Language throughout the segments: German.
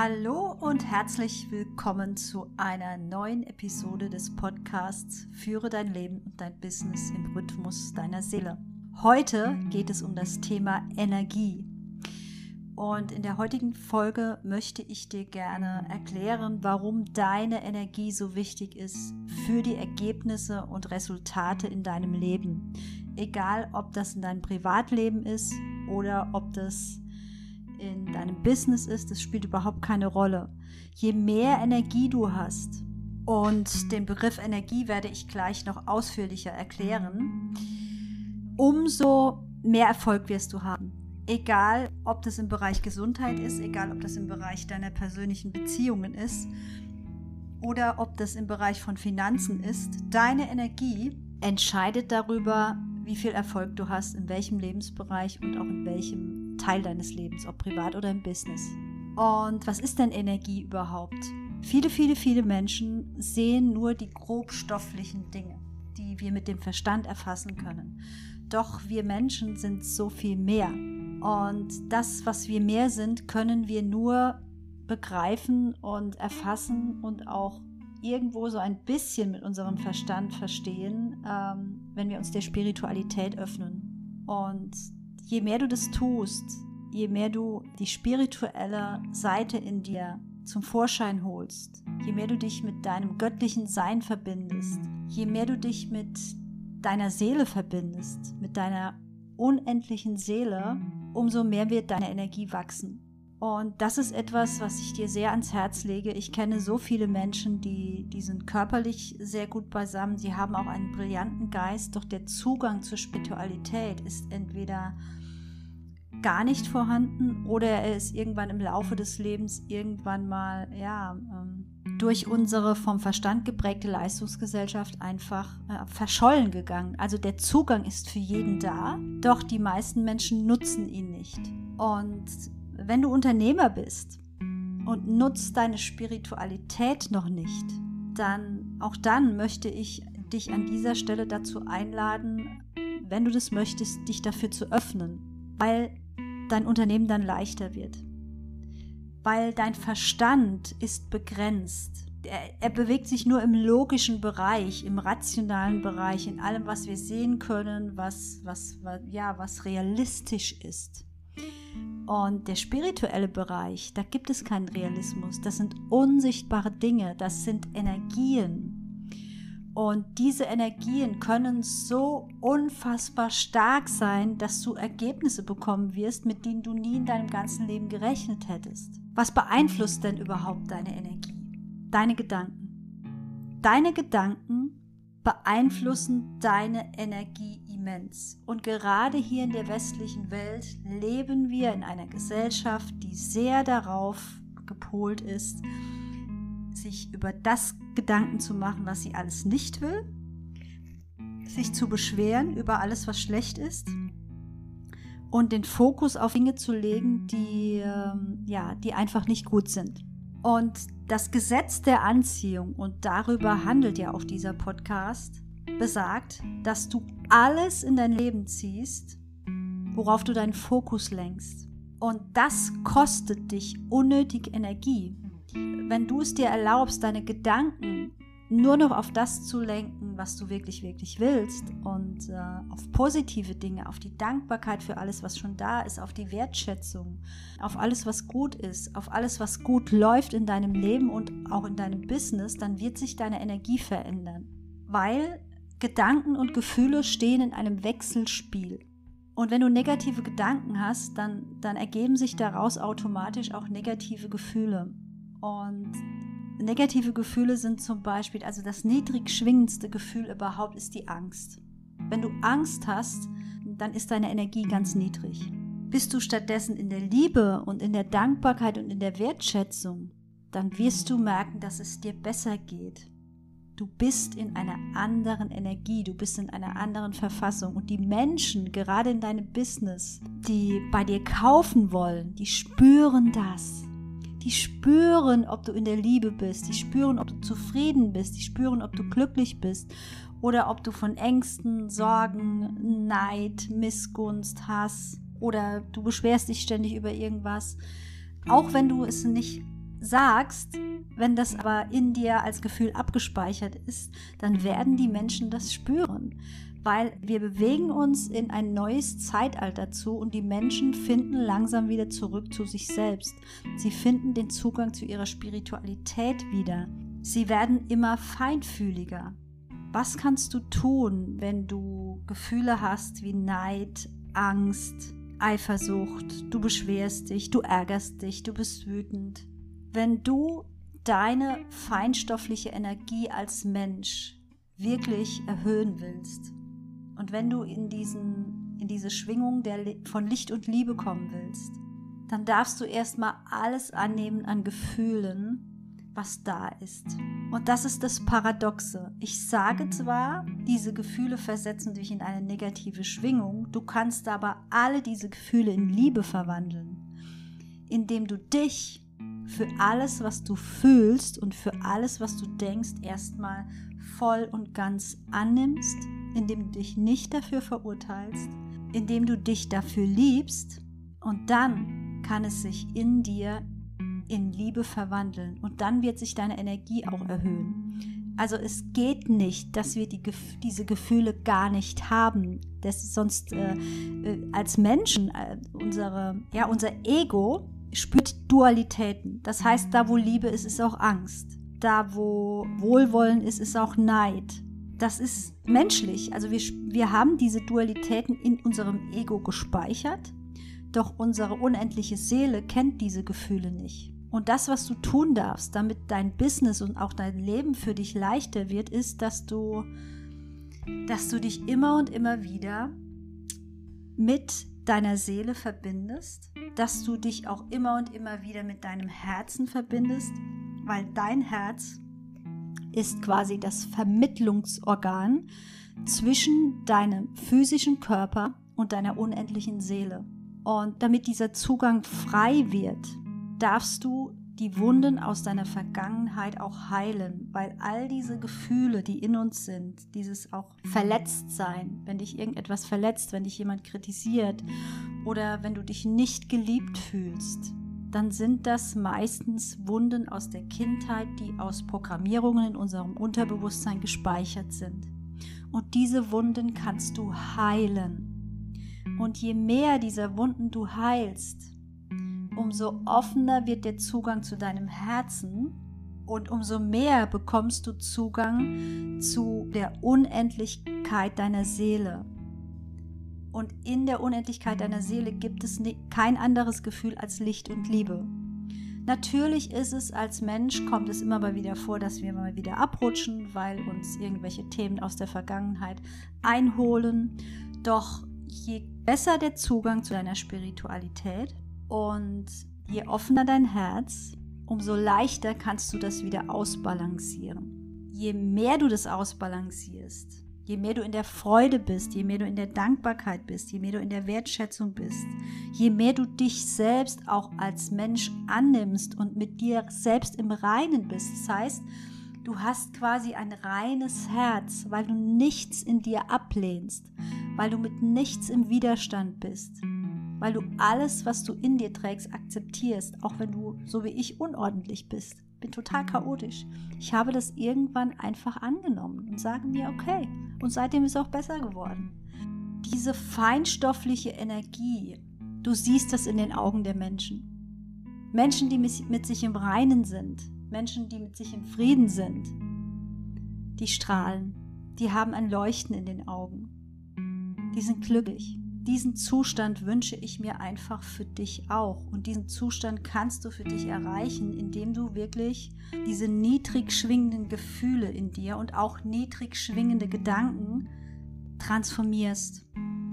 Hallo und herzlich willkommen zu einer neuen Episode des Podcasts Führe dein Leben und dein Business im Rhythmus deiner Seele. Heute geht es um das Thema Energie. Und in der heutigen Folge möchte ich dir gerne erklären, warum deine Energie so wichtig ist für die Ergebnisse und Resultate in deinem Leben. Egal, ob das in deinem Privatleben ist oder ob das in deinem Business ist, das spielt überhaupt keine Rolle. Je mehr Energie du hast, und den Begriff Energie werde ich gleich noch ausführlicher erklären, umso mehr Erfolg wirst du haben. Egal, ob das im Bereich Gesundheit ist, egal, ob das im Bereich deiner persönlichen Beziehungen ist oder ob das im Bereich von Finanzen ist, deine Energie entscheidet darüber, wie viel Erfolg du hast, in welchem Lebensbereich und auch in welchem Teil deines Lebens, ob privat oder im Business. Und was ist denn Energie überhaupt? Viele, viele, viele Menschen sehen nur die grobstofflichen Dinge, die wir mit dem Verstand erfassen können. Doch wir Menschen sind so viel mehr. Und das, was wir mehr sind, können wir nur begreifen und erfassen und auch irgendwo so ein bisschen mit unserem Verstand verstehen, ähm, wenn wir uns der Spiritualität öffnen. Und je mehr du das tust, je mehr du die spirituelle Seite in dir zum Vorschein holst, je mehr du dich mit deinem göttlichen Sein verbindest, je mehr du dich mit deiner Seele verbindest, mit deiner unendlichen Seele, umso mehr wird deine Energie wachsen. Und das ist etwas, was ich dir sehr ans Herz lege. Ich kenne so viele Menschen, die, die sind körperlich sehr gut beisammen. Sie haben auch einen brillanten Geist, doch der Zugang zur Spiritualität ist entweder gar nicht vorhanden oder er ist irgendwann im Laufe des Lebens irgendwann mal, ja, ähm, durch unsere vom Verstand geprägte Leistungsgesellschaft einfach äh, verschollen gegangen. Also der Zugang ist für jeden da, doch die meisten Menschen nutzen ihn nicht. Und wenn du Unternehmer bist und nutzt deine Spiritualität noch nicht, dann auch dann möchte ich dich an dieser Stelle dazu einladen, wenn du das möchtest, dich dafür zu öffnen. Weil dein Unternehmen dann leichter wird. Weil dein Verstand ist begrenzt. Er, er, bewegt sich nur im logischen Bereich, im rationalen Bereich, in allem, was wir sehen können, was, was, was, ja, was realistisch ist. Und der spirituelle Bereich, da gibt es keinen Realismus. Das sind unsichtbare Dinge, das sind Energien. Und diese Energien können so unfassbar stark sein, dass du Ergebnisse bekommen wirst, mit denen du nie in deinem ganzen Leben gerechnet hättest. Was beeinflusst denn überhaupt deine Energie? Deine Gedanken. Deine Gedanken beeinflussen deine Energie immens. Und gerade hier in der westlichen Welt leben wir in einer Gesellschaft, die sehr darauf gepolt ist, sich über das Gedanken zu machen, was sie alles nicht will, sich zu beschweren über alles, was schlecht ist und den Fokus auf Dinge zu legen, die, ähm, ja, die einfach nicht gut sind. Und das Gesetz der Anziehung, und darüber handelt ja auch dieser Podcast, besagt, dass du alles in dein Leben ziehst, worauf du deinen Fokus lenkst. Und das kostet dich unnötig Energie wenn du es dir erlaubst, deine Gedanken nur noch auf das zu lenken, was du wirklich, wirklich willst und äh, auf positive Dinge, auf die Dankbarkeit für alles, was schon da ist, auf die Wertschätzung, auf alles, was gut ist, auf alles, was gut läuft in deinem Leben und auch in deinem Business, dann wird sich deine Energie verändern. Weil Gedanken und Gefühle stehen in einem Wechselspiel. Und wenn du negative Gedanken hast, dann, dann ergeben sich daraus automatisch auch negative Gefühle. Und negative Gefühle sind zum Beispiel, also das niedrig schwingendste Gefühl überhaupt ist die Angst. Wenn du Angst hast, dann ist deine Energie ganz niedrig. Bist du stattdessen in der Liebe und in der Dankbarkeit und in der Wertschätzung, dann wirst du merken, dass es dir besser geht. Du bist in einer anderen Energie, du bist in einer anderen Verfassung. Und die Menschen, gerade in deinem Business, die bei dir kaufen wollen, die spüren das die spüren, ob du in der Liebe bist, die spüren, ob du zufrieden bist, die spüren, ob du glücklich bist oder ob du von Ängsten, Sorgen, Neid, Missgunst, Hass oder du beschwerst dich ständig über irgendwas. Auch wenn du es nicht sagst, wenn das aber in dir als Gefühl abgespeichert ist, dann werden die Menschen das spüren weil wir bewegen uns in ein neues Zeitalter zu und die Menschen finden langsam wieder zurück zu sich selbst. Sie finden den Zugang zu ihrer Spiritualität wieder. Sie werden immer feinfühliger. Was kannst du tun, wenn du Gefühle hast wie Neid, Angst, Eifersucht, du beschwerst dich, du ärgerst dich, du bist wütend? Wenn du deine feinstoffliche Energie als Mensch wirklich erhöhen willst, und wenn du in, diesen, in diese Schwingung der, von Licht und Liebe kommen willst, dann darfst du erstmal alles annehmen an Gefühlen, was da ist. Und das ist das Paradoxe. Ich sage zwar, diese Gefühle versetzen dich in eine negative Schwingung, du kannst aber alle diese Gefühle in Liebe verwandeln, indem du dich für alles, was du fühlst und für alles, was du denkst, erstmal voll und ganz annimmst indem du dich nicht dafür verurteilst, indem du dich dafür liebst und dann kann es sich in dir in Liebe verwandeln und dann wird sich deine Energie auch erhöhen. Also es geht nicht, dass wir die, diese Gefühle gar nicht haben. Das sonst äh, äh, als Menschen, äh, unsere, ja, unser Ego spürt Dualitäten. Das heißt, da wo Liebe ist, ist auch Angst. Da wo Wohlwollen ist, ist auch Neid das ist menschlich. Also wir, wir haben diese Dualitäten in unserem Ego gespeichert, doch unsere unendliche Seele kennt diese Gefühle nicht. Und das, was du tun darfst, damit dein Business und auch dein Leben für dich leichter wird, ist, dass du, dass du dich immer und immer wieder mit deiner Seele verbindest, dass du dich auch immer und immer wieder mit deinem Herzen verbindest, weil dein Herz ist quasi das Vermittlungsorgan zwischen deinem physischen Körper und deiner unendlichen Seele. Und damit dieser Zugang frei wird, darfst du die Wunden aus deiner Vergangenheit auch heilen, weil all diese Gefühle, die in uns sind, dieses auch Verletztsein, wenn dich irgendetwas verletzt, wenn dich jemand kritisiert oder wenn du dich nicht geliebt fühlst, dann sind das meistens Wunden aus der Kindheit, die aus Programmierungen in unserem Unterbewusstsein gespeichert sind. Und diese Wunden kannst du heilen. Und je mehr dieser Wunden du heilst, umso offener wird der Zugang zu deinem Herzen und umso mehr bekommst du Zugang zu der Unendlichkeit deiner Seele. Und in der Unendlichkeit deiner Seele gibt es kein anderes Gefühl als Licht und Liebe. Natürlich ist es als Mensch, kommt es immer mal wieder vor, dass wir mal wieder abrutschen, weil uns irgendwelche Themen aus der Vergangenheit einholen. Doch je besser der Zugang zu deiner Spiritualität und je offener dein Herz, umso leichter kannst du das wieder ausbalancieren. Je mehr du das ausbalancierst, Je mehr du in der Freude bist, je mehr du in der Dankbarkeit bist, je mehr du in der Wertschätzung bist, je mehr du dich selbst auch als Mensch annimmst und mit dir selbst im Reinen bist. Das heißt, du hast quasi ein reines Herz, weil du nichts in dir ablehnst, weil du mit nichts im Widerstand bist, weil du alles, was du in dir trägst, akzeptierst, auch wenn du, so wie ich, unordentlich bist bin total chaotisch. Ich habe das irgendwann einfach angenommen und sage mir, okay. Und seitdem ist auch besser geworden. Diese feinstoffliche Energie, du siehst das in den Augen der Menschen. Menschen, die mit sich im Reinen sind, Menschen, die mit sich im Frieden sind, die strahlen, die haben ein Leuchten in den Augen, die sind glücklich diesen Zustand wünsche ich mir einfach für dich auch. Und diesen Zustand kannst du für dich erreichen, indem du wirklich diese niedrig schwingenden Gefühle in dir und auch niedrig schwingende Gedanken transformierst.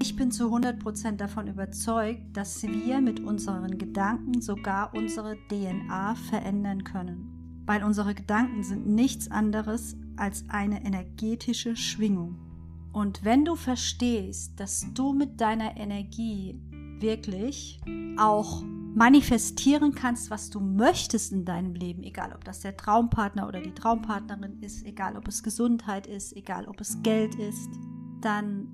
Ich bin zu 100% davon überzeugt, dass wir mit unseren Gedanken sogar unsere DNA verändern können. Weil unsere Gedanken sind nichts anderes als eine energetische Schwingung. Und wenn du verstehst, dass du mit deiner Energie wirklich auch manifestieren kannst, was du möchtest in deinem Leben, egal ob das der Traumpartner oder die Traumpartnerin ist, egal ob es Gesundheit ist, egal ob es Geld ist, dann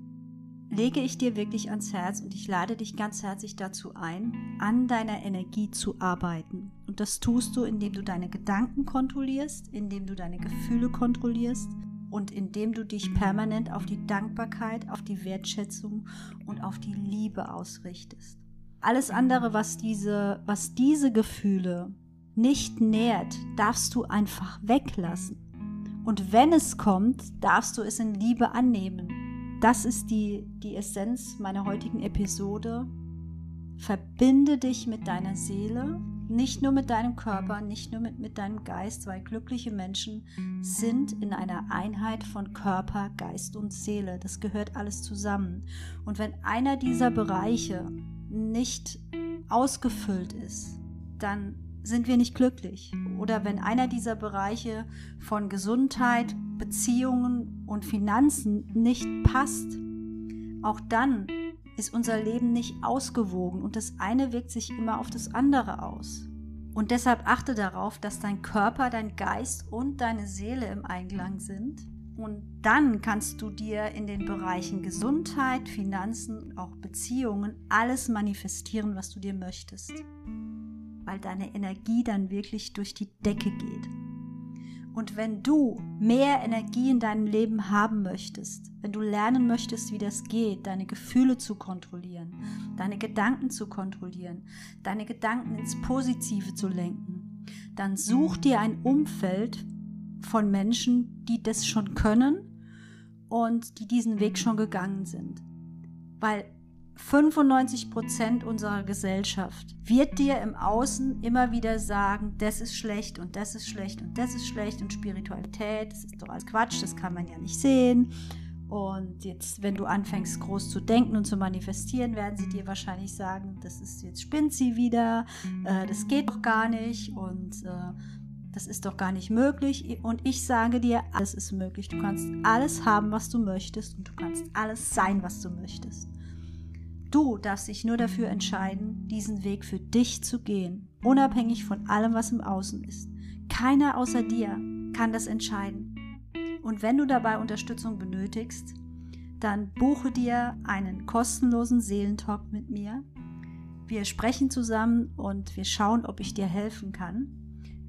lege ich dir wirklich ans Herz und ich lade dich ganz herzlich dazu ein, an deiner Energie zu arbeiten. Und das tust du, indem du deine Gedanken kontrollierst, indem du deine Gefühle kontrollierst und indem du dich permanent auf die Dankbarkeit, auf die Wertschätzung und auf die Liebe ausrichtest. Alles andere, was diese, was diese Gefühle nicht nährt, darfst du einfach weglassen. Und wenn es kommt, darfst du es in Liebe annehmen. Das ist die, die Essenz meiner heutigen Episode. Verbinde dich mit deiner Seele, nicht nur mit deinem Körper, nicht nur mit, mit deinem Geist, weil glückliche Menschen sind in einer Einheit von Körper, Geist und Seele. Das gehört alles zusammen. Und wenn einer dieser Bereiche nicht ausgefüllt ist, dann sind wir nicht glücklich. Oder wenn einer dieser Bereiche von Gesundheit, Beziehungen und Finanzen nicht passt, auch dann ist unser Leben nicht ausgewogen und das eine wirkt sich immer auf das andere aus. Und deshalb achte darauf, dass dein Körper, dein Geist und deine Seele im Einklang sind. Und dann kannst du dir in den Bereichen Gesundheit, Finanzen und auch Beziehungen alles manifestieren, was du dir möchtest. Weil deine Energie dann wirklich durch die Decke geht. Und wenn du mehr Energie in deinem Leben haben möchtest, wenn du lernen möchtest, wie das geht, deine Gefühle zu kontrollieren, deine Gedanken zu kontrollieren, deine Gedanken ins Positive zu lenken, dann such dir ein Umfeld von Menschen, die das schon können und die diesen Weg schon gegangen sind. Weil 95 Prozent unserer Gesellschaft wird dir im Außen immer wieder sagen, das ist schlecht und das ist schlecht und das ist schlecht und Spiritualität, das ist doch alles Quatsch, das kann man ja nicht sehen. Und jetzt, wenn du anfängst, groß zu denken und zu manifestieren, werden sie dir wahrscheinlich sagen, das ist jetzt spinnt sie wieder, äh, das geht doch gar nicht und äh, das ist doch gar nicht möglich. Und ich sage dir, alles ist möglich. Du kannst alles haben, was du möchtest und du kannst alles sein, was du möchtest. Du darfst dich nur dafür entscheiden, diesen Weg für dich zu gehen, unabhängig von allem, was im Außen ist. Keiner außer dir kann das entscheiden. Und wenn du dabei Unterstützung benötigst, dann buche dir einen kostenlosen Seelentalk mit mir. Wir sprechen zusammen und wir schauen, ob ich dir helfen kann.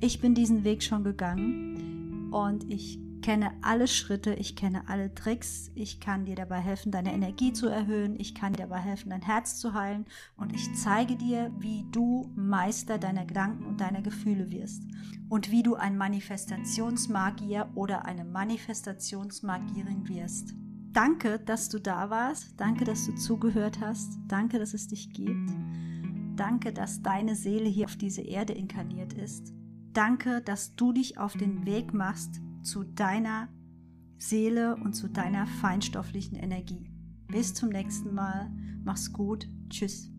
Ich bin diesen Weg schon gegangen und ich kenne alle Schritte, ich kenne alle Tricks, ich kann dir dabei helfen, deine Energie zu erhöhen, ich kann dir dabei helfen, dein Herz zu heilen und ich zeige dir, wie du Meister deiner Gedanken und deiner Gefühle wirst und wie du ein Manifestationsmagier oder eine Manifestationsmagierin wirst. Danke, dass du da warst, danke, dass du zugehört hast, danke, dass es dich gibt. Danke, dass deine Seele hier auf diese Erde inkarniert ist. Danke, dass du dich auf den Weg machst, zu deiner Seele und zu deiner feinstofflichen Energie. Bis zum nächsten Mal. Mach's gut. Tschüss.